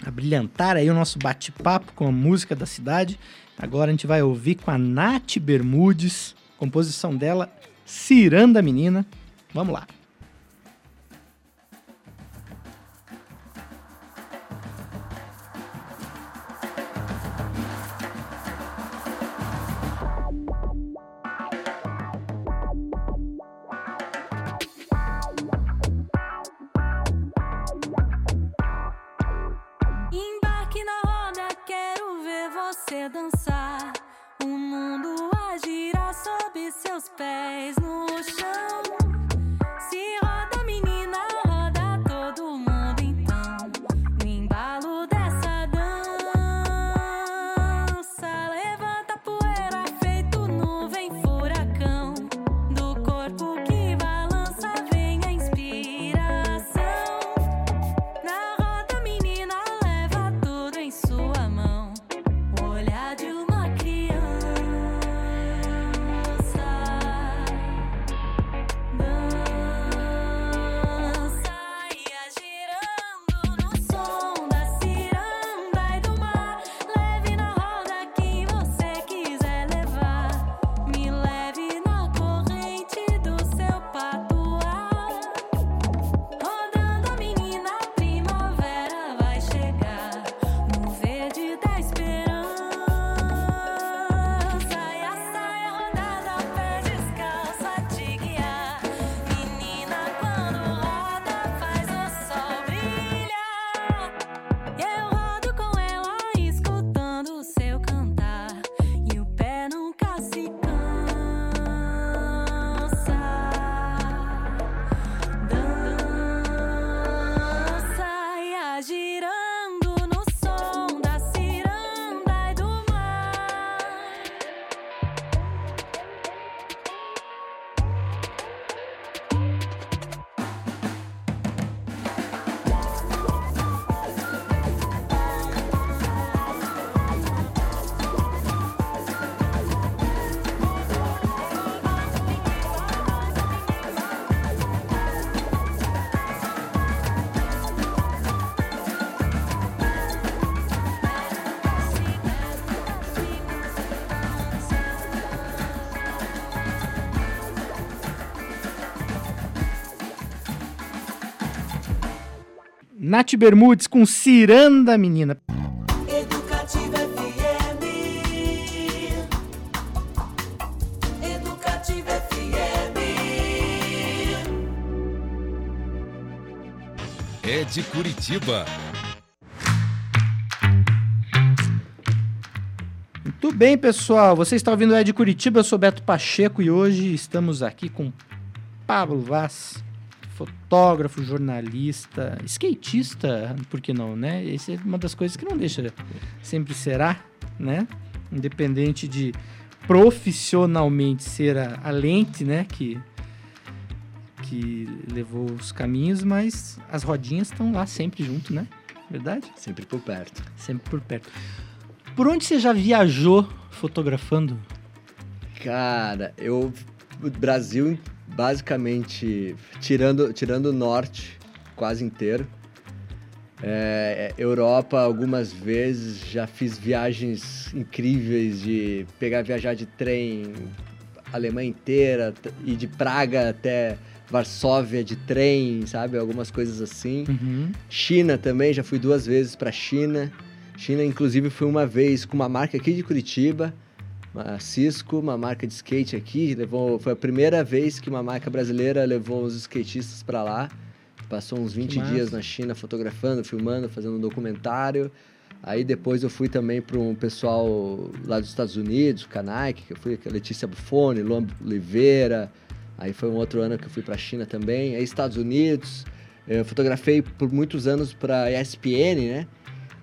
abrilhantar aí o nosso bate-papo com a música da cidade. Agora a gente vai ouvir com a Nath Bermudes, composição dela, Ciranda Menina. Vamos lá. Nath Bermudes com Ciranda Menina. Educativa FM. Educativa FM. É de Curitiba. Muito bem, pessoal. Você está ouvindo o Ed Curitiba, eu sou Beto Pacheco e hoje estamos aqui com Pablo Vaz, fotógrafo, jornalista, skatista, por que não, né? Essa é uma das coisas que não deixa, sempre será, né? Independente de profissionalmente ser a, a lente, né, que que levou os caminhos, mas as rodinhas estão lá sempre junto, né? Verdade? Sempre por perto. Sempre por perto. Por onde você já viajou fotografando? Cara, eu. O Brasil, basicamente, tirando, tirando o norte quase inteiro. É, Europa, algumas vezes, já fiz viagens incríveis de pegar, viajar de trem Alemanha inteira, ir de Praga até Varsóvia de trem, sabe? Algumas coisas assim. Uhum. China também, já fui duas vezes para China. China, inclusive, fui uma vez com uma marca aqui de Curitiba, a Cisco, uma marca de skate aqui. Levou, foi a primeira vez que uma marca brasileira levou os skatistas para lá. Passou uns 20 massa. dias na China fotografando, filmando, fazendo um documentário. Aí depois eu fui também para um pessoal lá dos Estados Unidos, com a Nike, que eu fui com a Letícia Buffoni, Luan Oliveira. Aí foi um outro ano que eu fui para a China também. Aí Estados Unidos, eu fotografei por muitos anos para ESPN, né?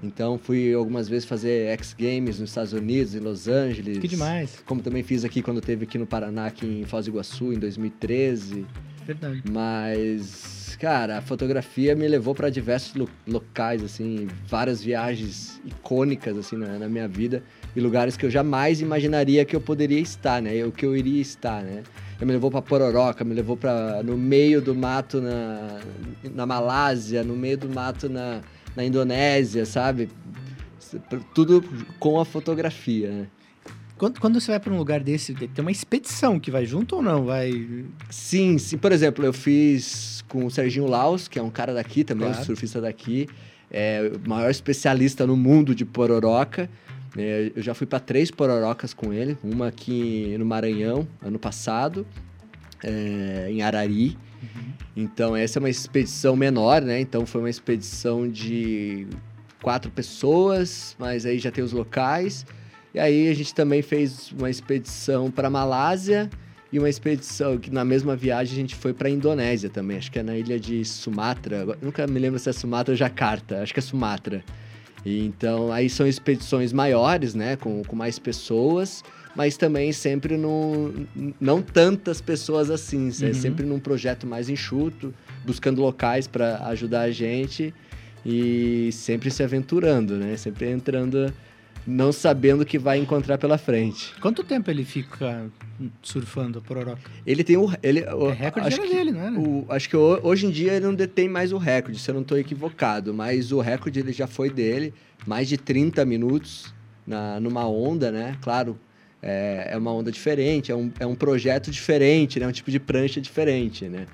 Então fui algumas vezes fazer X Games nos Estados Unidos, em Los Angeles. Que demais. Como também fiz aqui quando teve aqui no Paraná, aqui em Foz do Iguaçu, em 2013. Verdade. Mas, cara, a fotografia me levou para diversos lo- locais, assim, várias viagens icônicas, assim, na, na minha vida. E lugares que eu jamais imaginaria que eu poderia estar, né? O que eu iria estar, né? Eu me levou para Pororoca, me levou para no meio do mato na, na Malásia, no meio do mato na, na Indonésia, sabe? Tudo com a fotografia, né? Quando, quando você vai para um lugar desse, tem uma expedição que vai junto ou não? Vai. Sim, sim. Por exemplo, eu fiz com o Serginho Laus, que é um cara daqui também, Claro. um surfista daqui, é o maior especialista no mundo de pororoca. É, eu já fui para três pororocas com ele, uma aqui no Maranhão, ano passado, é, em Arari. Então, essa é uma expedição menor, né? Então, foi uma expedição de quatro pessoas, mas aí já tem os locais. E aí, a gente também fez uma expedição para Malásia e uma expedição que na mesma viagem a gente foi para Indonésia também. Acho que é na ilha de Sumatra. Nunca me lembro se é Sumatra ou Jakarta. Acho que é Sumatra. E então, aí são expedições maiores, né? Com, com mais pessoas, mas também sempre num, não tantas pessoas assim. É Uhum. sempre num projeto mais enxuto, buscando locais para ajudar a gente e sempre se aventurando, né? Sempre entrando, não sabendo o que vai encontrar pela frente. Quanto tempo ele fica surfando a pororoca? Ele tem o. Ele, o É recorde acho que- dele, não é? O- acho que ho- hoje em dia ele não detém mais o recorde, se eu não estou equivocado. Mas o recorde ele já foi dele, mais de 30 minutos na, numa onda, né? Claro, é, é uma onda diferente, é um, é um projeto diferente, né? Um tipo de prancha diferente, né?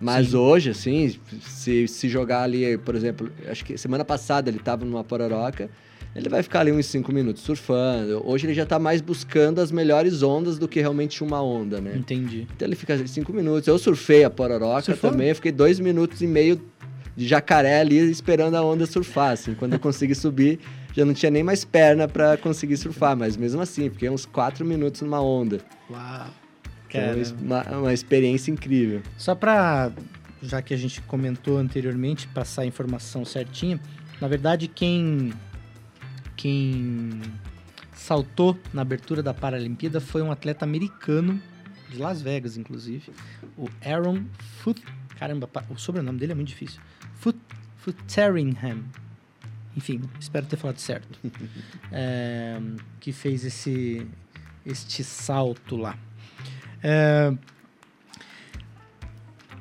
Mas Sim. hoje, assim, se, se jogar ali, por exemplo, acho que semana passada ele estava numa pororoca, ele vai ficar ali uns 5 minutos surfando. Hoje ele já está mais buscando as melhores ondas do que realmente uma onda, né? Entendi. Então ele fica cinco minutos. Eu surfei a Pororoca Surfou? também, eu fiquei dois minutos e meio de jacaré ali esperando a onda surfar. Assim. Quando eu consegui subir, já não tinha nem mais perna para conseguir surfar, mas mesmo assim, fiquei uns quatro minutos numa onda. Uau. Foi uma, uma experiência incrível. só pra, já que a gente comentou anteriormente, passar a informação certinha, na verdade quem quem saltou na abertura da Paralimpíada foi um atleta americano de Las Vegas, inclusive, o Aaron Foot, caramba, o sobrenome dele é muito difícil. Foot, Footeringham. Enfim, espero ter falado certo. É, que fez esse este salto lá. É,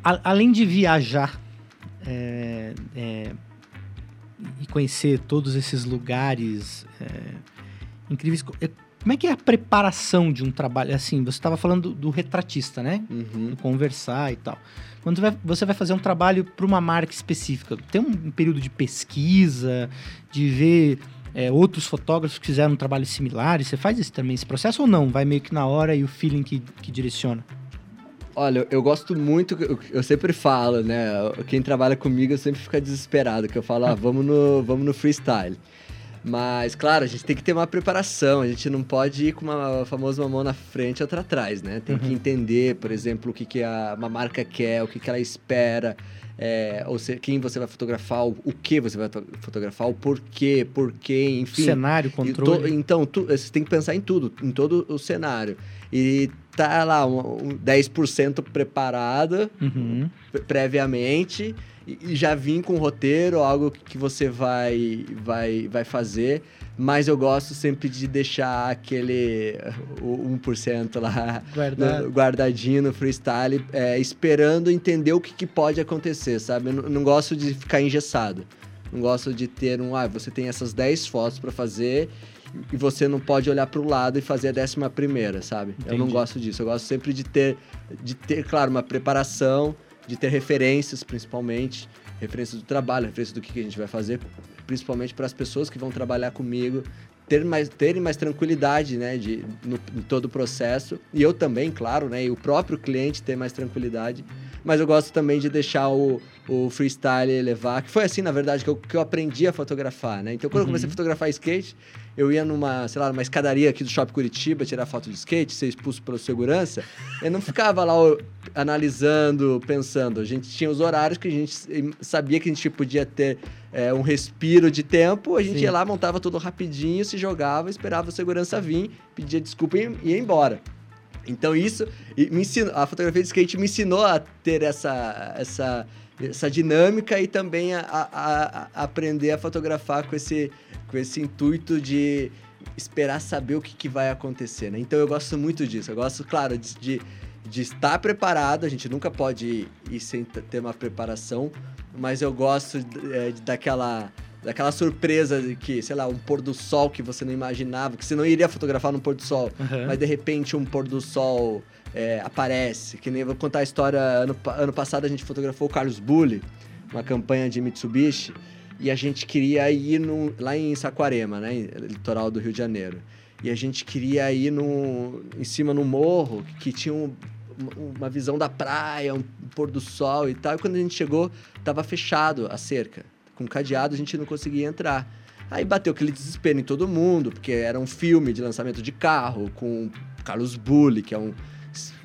a- além de viajar é, e conhecer todos esses lugares incríveis, co- é, como é que é a preparação de um trabalho? Assim, você estava falando do, do retratista, né? Uhum. Do conversar e tal. Quando você vai fazer um trabalho para uma marca específica, tem um período de pesquisa, de ver é, outros fotógrafos que fizeram um trabalho similar, você faz esse, também esse processo ou não? Vai meio que na hora e o feeling que, que direciona? Olha, eu- gosto muito, eu, eu sempre falo, né? Quem trabalha comigo sempre fica desesperado, que eu falo, ah, vamos no, vamos no freestyle. Mas, claro, a gente tem que ter uma preparação, a gente não pode ir com uma famosa uma mão na frente e outra atrás, né? Tem que entender, por exemplo, o que, que a, uma marca quer, o que, que ela espera, é, ou se, quem você vai fotografar, o, o que você vai to- fotografar, o porquê, porquê, enfim. Cenário, E to- controle. então, tu- você tem que pensar em tudo, em todo o cenário. E tá lá, um, um 10% preparado Uhum. pre- previamente e, já vim com um roteiro, algo que você vai, vai, vai fazer. Mas eu gosto sempre de deixar aquele o 1% lá no- guardadinho no freestyle, é, esperando entender o que, que pode acontecer, sabe? Eu não, não gosto de ficar engessado. Não gosto de ter um, ah, você tem essas 10 fotos para fazer e você não pode olhar para o lado e fazer a décima primeira, sabe? Eu não Entendi. gosto disso. Eu gosto sempre de ter, de ter, claro, uma preparação, de ter referências, principalmente, referências do trabalho, referências do que a gente vai fazer, principalmente para as pessoas que vão trabalhar comigo, ter mais, terem mais tranquilidade, né, de, no, em todo o processo. E eu também, claro, né, e o próprio cliente ter mais tranquilidade. Mas eu gosto também de deixar o, o freestyle levar, que foi assim, na verdade, que eu, que eu aprendi a fotografar, né? Então, quando eu comecei a fotografar skate, eu ia numa, sei lá, numa escadaria aqui do Shopping Curitiba tirar foto de skate, ser expulso pelo segurança. Eu não ficava lá ó, analisando, pensando. A gente tinha os horários que a gente sabia que a gente podia ter é, um respiro de tempo. A gente Sim. ia lá, montava tudo rapidinho, se jogava, esperava o segurança vir, pedia desculpa e ia embora. Então isso me ensinou, a fotografia de skate me ensinou a ter essa essa essa dinâmica e também a, a- a- aprender a fotografar com esse com esse intuito de esperar saber o que, que vai acontecer, né? Então eu gosto muito disso. Eu gosto, claro, de, de, de estar preparado. A gente nunca pode ir, ir sem ter uma preparação, mas eu gosto é, daquela daquela surpresa de que, sei lá, um pôr do sol que você não imaginava, que você não iria fotografar no pôr do sol, Aham. mas de repente um pôr do sol é, aparece. Que nem vou contar a história. Ano, ano passado a gente fotografou o Carlos Bulli, uma campanha de Mitsubishi, e a gente queria ir no, lá em Saquarema, né? Litoral do Rio de Janeiro. E a gente queria ir no, em cima no morro, que tinha um- uma visão da praia, um pôr do sol e tal. E quando a gente chegou, tava fechado a cerca. Com cadeado, a gente não conseguia entrar. Aí bateu aquele desespero em todo mundo, porque era um filme de lançamento de carro com Carlos Bulli, que é um,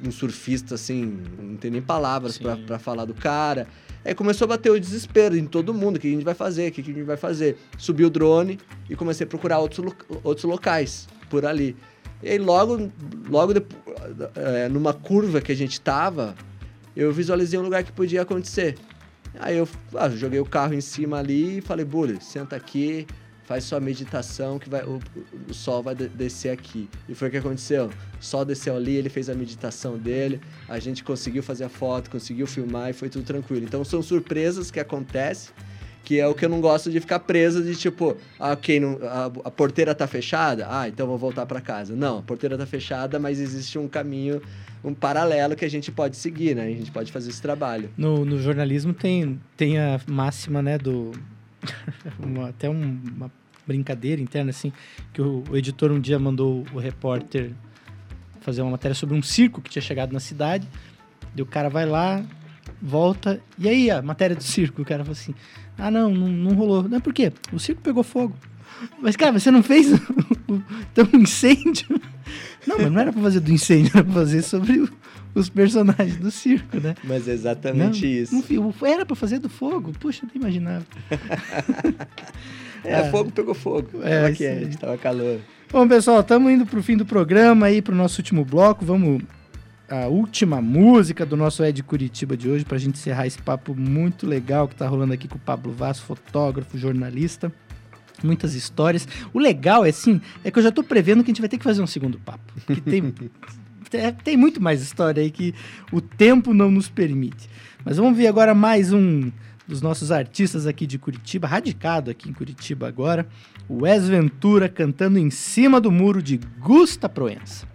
um surfista assim, não tem nem palavras pra falar do cara. Aí começou a bater o desespero em todo mundo, o que a gente vai fazer, o que a gente vai fazer. Subi o drone e comecei a procurar outros, outros locais por ali. E aí logo, logo depo- é, numa curva que a gente tava, eu visualizei um lugar que podia acontecer. Aí eu ah, joguei o carro em cima ali e falei, Bully, senta aqui, faz sua meditação que vai, o, o sol vai de- descer aqui. E foi o que aconteceu. O sol desceu ali, ele fez a meditação dele, a gente conseguiu fazer a foto, conseguiu filmar e foi tudo tranquilo. Então são surpresas que acontecem, que é o que eu não gosto de ficar preso de tipo, ah, ok, não, a, a porteira tá fechada, ah, então vou voltar para casa. Não, a porteira tá fechada, mas existe um caminho, um paralelo que a gente pode seguir, né? A gente pode fazer esse trabalho. No, no jornalismo tem, tem a máxima, né, do... uma- até um- uma brincadeira interna, assim, que o, o editor um dia mandou o repórter fazer uma matéria sobre um circo que tinha chegado na cidade, e o cara vai lá, volta, e aí a matéria do circo? O cara falou assim, ah não, não, não rolou. Não, por quê? O circo pegou fogo. Mas, cara, você não fez então, um incêndio? Não, mas não era pra fazer do incêndio, era pra fazer sobre o- os personagens do circo, né? Mas é exatamente Não, isso. não era pra fazer do fogo? Puxa, nem imaginava. É, É. fogo pegou fogo. É, Tava isso aí. quente, tava calor. Bom, pessoal, estamos indo pro fim do programa aí, pro nosso último bloco. Vamos a última música do nosso Ed Curitiba de hoje, pra gente encerrar esse papo muito legal que tá rolando aqui com o Pablo Vaz, fotógrafo, jornalista. Muitas histórias. O legal é assim, é que eu já tô prevendo que a gente vai ter que fazer um segundo papo. Que tem, tem, tem muito mais história aí que o tempo não nos permite. Mas vamos ver agora mais um dos nossos artistas aqui de Curitiba, radicado aqui em Curitiba agora, o Wes Ventura cantando em cima do muro de Gusta Proença.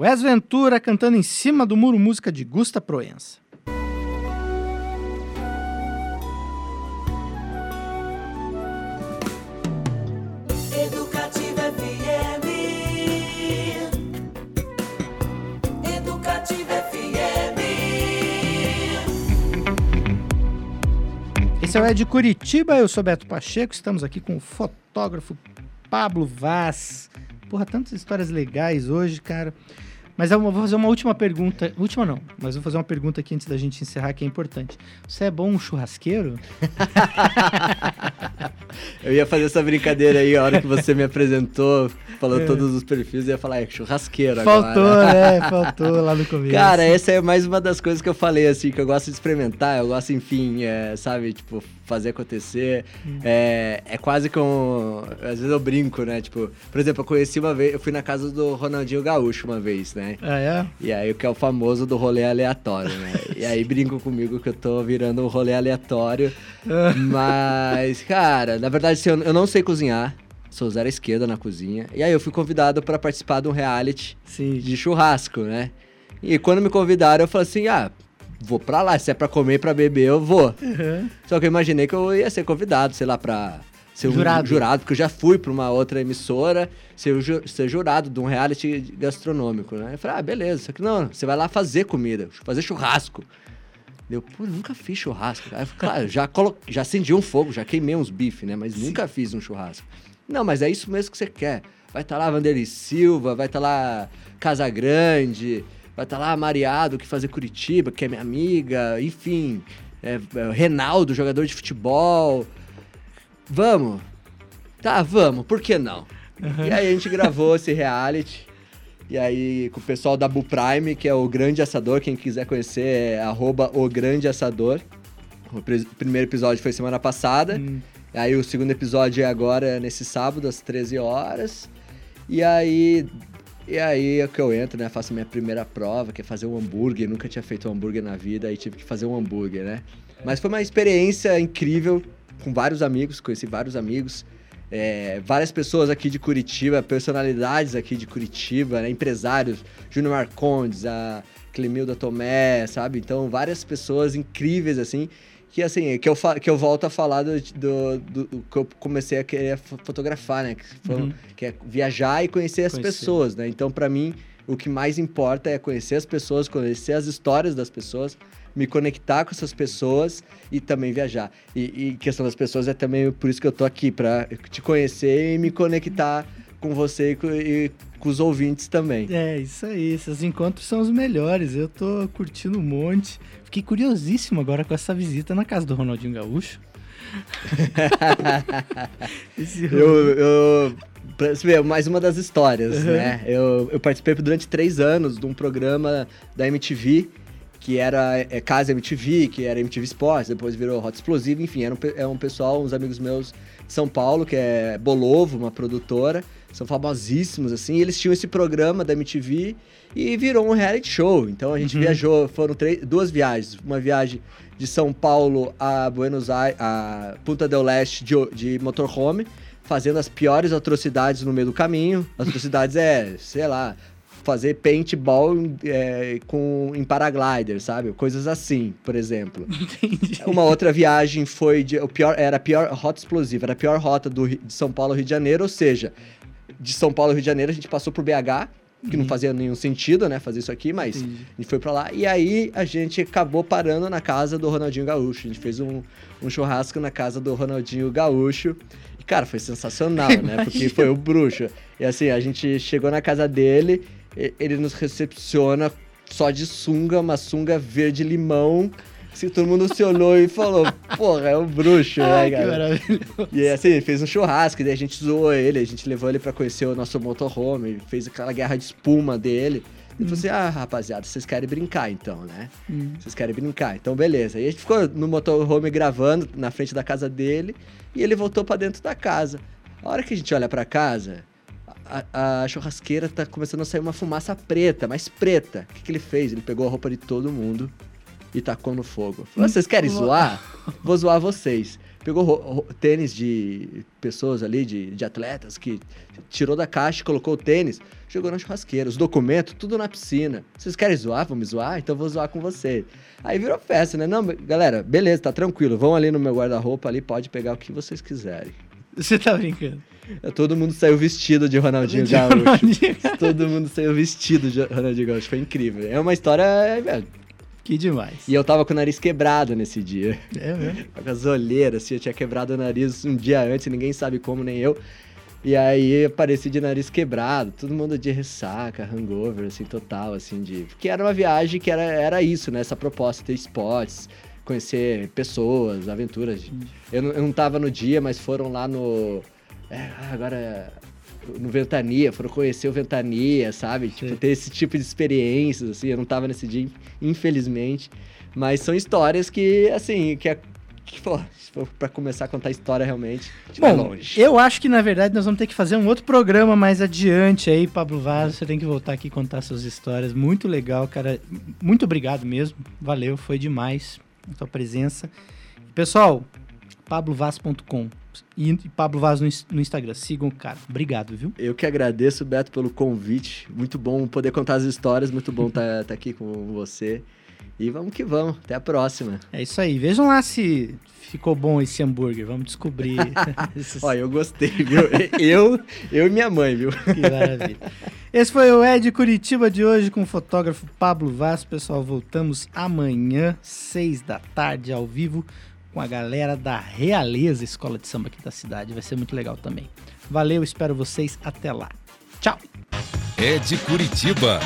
Wes Ventura cantando em cima do muro música de Gusta Proença. Educativa FM. Educativa FM. Esse é o Ed Curitiba, eu sou Beto Pacheco, estamos aqui com o fotógrafo Pablo Vaz. Porra, tantas histórias legais hoje, cara. Mas eu vou fazer uma última pergunta. Última não, mas vou fazer uma pergunta aqui antes da gente encerrar que é importante. Você é bom um churrasqueiro? Eu ia fazer essa brincadeira aí, a hora que você me apresentou, falou É. todos os perfis, eu ia falar, é churrasqueiro Faltou, agora. né? Faltou lá no começo. Cara, essa é mais uma das coisas que eu falei, assim, que eu gosto de experimentar, eu gosto, enfim, é, sabe, tipo, fazer acontecer. É, é quase como. Às vezes eu brinco, né? Tipo, por exemplo, eu conheci uma vez, eu fui na casa do Ronaldinho Gaúcho uma vez, né? Ah, é? E aí, o que é o famoso do rolê aleatório, né? E aí, brinco comigo que eu tô virando um rolê aleatório. Mas, cara, na verdade, assim, eu eu não sei cozinhar. Sou zero esquerda na cozinha. E aí, eu fui convidado pra participar de um reality Sim. de churrasco, né? E quando me convidaram, eu falei assim: ah, vou pra lá. Se é pra comer e pra beber, eu vou. Uhum. Só que eu imaginei que eu ia ser convidado, sei lá, pra ser um Jurado. jurado, porque eu já fui pra uma outra emissora ser, ju- ser jurado de um reality gastronômico, né? Eu falei, ah, beleza. Só que não, você vai lá fazer comida, fazer churrasco. Eu, pô, nunca fiz churrasco. Aí, claro, já, colo... já acendi um fogo, já queimei uns bife, né? Mas nunca fiz um churrasco. Não, mas é isso mesmo que você quer. Vai estar lá Vanderlei Silva, vai estar lá Casa Grande, vai estar lá Mariado, que fazer Curitiba, que é minha amiga, enfim. é, é, Renaldo, jogador de futebol. Vamos. Tá, vamos, por que não? E aí a gente gravou esse reality. E aí, com o pessoal da Bull Prime, que é o Grande Assador, quem quiser conhecer é arroba o Grande Assador. O pri- primeiro episódio foi semana passada. Hum. Aí o segundo episódio é agora, nesse sábado, às 13 horas. E aí, E aí é que eu entro, né? Faço minha primeira prova, que é fazer um hambúrguer. Nunca tinha feito um hambúrguer na vida, aí tive que fazer um hambúrguer, né? Mas foi uma experiência incrível com vários amigos, conheci vários amigos. é, várias pessoas aqui de Curitiba, personalidades aqui de Curitiba, né? empresários, Júnior Marcondes, a Clemilda Tomé, sabe? Então, várias pessoas incríveis, assim, que assim, que eu, que eu volto a falar do, do, do- do que eu comecei a querer fo- fotografar, né? Que, foi- Uhum. que é viajar e conhecer as Conhecer. pessoas, né? Então, pra mim, o que mais importa é conhecer as pessoas, conhecer as histórias das pessoas, me conectar com essas pessoas e também viajar. E, e questão das pessoas é também por isso que eu tô aqui, pra te conhecer e me conectar com você e com, os ouvintes também. É, isso aí. Esses encontros são os melhores. Eu tô curtindo um monte. Fiquei curiosíssimo agora com essa visita na casa do Ronaldinho Gaúcho. Esse Eu, eu mais uma das histórias, Uhum. né? Eu, eu participei durante três anos de um programa da MTV, que era é, Casa MTV, que era MTV Sports, depois virou Hot Explosivo, enfim, era um, é um pessoal, uns amigos meus de São Paulo, que é Bolovo, uma produtora, são famosíssimos, assim, e eles tinham esse programa da MTV e virou um reality show. Então a gente Uhum. viajou, foram três, duas viagens, uma viagem de São Paulo a Buenos Aires, a Punta del Leste de, de motorhome, fazendo as piores atrocidades no meio do caminho. Atrocidades é, sei lá, fazer paintball é, com, em paraglider, sabe? Coisas assim, por exemplo. Entendi. Uma outra viagem foi de, o pior, era a pior rota explosiva, era a pior rota do, de São Paulo ao Rio de Janeiro, ou seja, de São Paulo ao Rio de Janeiro a gente passou por BH, que não fazia nenhum sentido, né, fazer isso aqui, mas Entendi. a gente foi pra lá e aí a gente acabou parando na casa do Ronaldinho Gaúcho. A gente fez um, um churrasco na casa do Ronaldinho Gaúcho. E, cara, foi sensacional, né? Porque foi o bruxo. E assim, a gente chegou na casa dele, e- ele nos recepciona só de sunga, uma sunga verde limão. Assim, todo mundo se olhou e falou, porra, é o bruxo, Ai, né, cara? maravilhoso. E assim, fez um churrasco, e daí a gente zoou ele, a gente levou ele pra conhecer o nosso motorhome, fez aquela guerra de espuma dele. E falou assim: ah, rapaziada, vocês querem brincar então, né? Hum. Vocês querem brincar. Então, beleza. E a gente ficou no motorhome gravando na frente da casa dele e ele voltou pra dentro da casa. A hora que a gente olha pra casa, a, a churrasqueira tá começando a sair uma fumaça preta, mais preta. O que, que ele fez? Ele pegou a roupa de todo mundo e tacou no fogo. Falou, vocês querem zoar? Vou zoar vocês. Pegou tênis de pessoas ali, de, de atletas, que tirou da caixa, colocou o tênis, jogou na churrasqueira. Os documentos, tudo na piscina. Vocês querem zoar? Vão me zoar? Então vou zoar com você. Aí virou festa, né? Não, galera, beleza, tá tranquilo. Vão ali no meu guarda-roupa ali, pode pegar o que vocês quiserem. Você tá brincando. Todo mundo saiu vestido de Ronaldinho De Gaúcho. Ronaldinho. Todo mundo saiu vestido de Ronaldinho Gaúcho. Foi incrível. É uma história, é, velho. Que demais. E eu tava com o nariz quebrado nesse dia. É mesmo? Com as olheiras, assim, eu tinha quebrado o nariz um dia antes, ninguém sabe como, nem eu. E aí apareci de nariz quebrado, todo mundo de ressaca, hangover, assim, total, assim, de... Porque era uma viagem que era, era isso, né? Essa proposta, ter spots, conhecer pessoas, aventuras. Eu não, eu não tava no dia, mas foram lá no... é, agora... No Ventania, foram conhecer o Ventania, sabe? Tipo, Sim. ter esse tipo de experiências, assim. Eu não tava nesse dia, infelizmente. Mas são histórias que, assim, que, é, que pô, se for pra começar a contar história realmente, Bom, longe. eu acho que na verdade nós vamos ter que fazer um outro programa mais adiante aí, Pablo Vaz. Você tem que voltar aqui e contar suas histórias. Muito legal, cara. Muito obrigado mesmo. Valeu, foi demais a sua presença. Pessoal, pablovaz.com e Pablo Vaz no, no Instagram. Sigam o cara. Obrigado, viu? Eu que agradeço, Beto, pelo convite. Muito bom poder contar as histórias, muito bom estar aqui com você. E vamos que vamos, até a próxima. É isso aí. Vejam lá se ficou bom esse hambúrguer. Vamos descobrir. Olha, eu gostei, viu? Eu, eu e minha mãe, viu? Que maravilha. Esse foi o Ed Curitiba de hoje com o fotógrafo Pablo Vaz. Pessoal, voltamos amanhã, seis da tarde, ao vivo, com a galera da Realeza Escola de Samba aqui da cidade. Vai ser muito legal também. Valeu, espero vocês. Até lá. Tchau. É de Curitiba.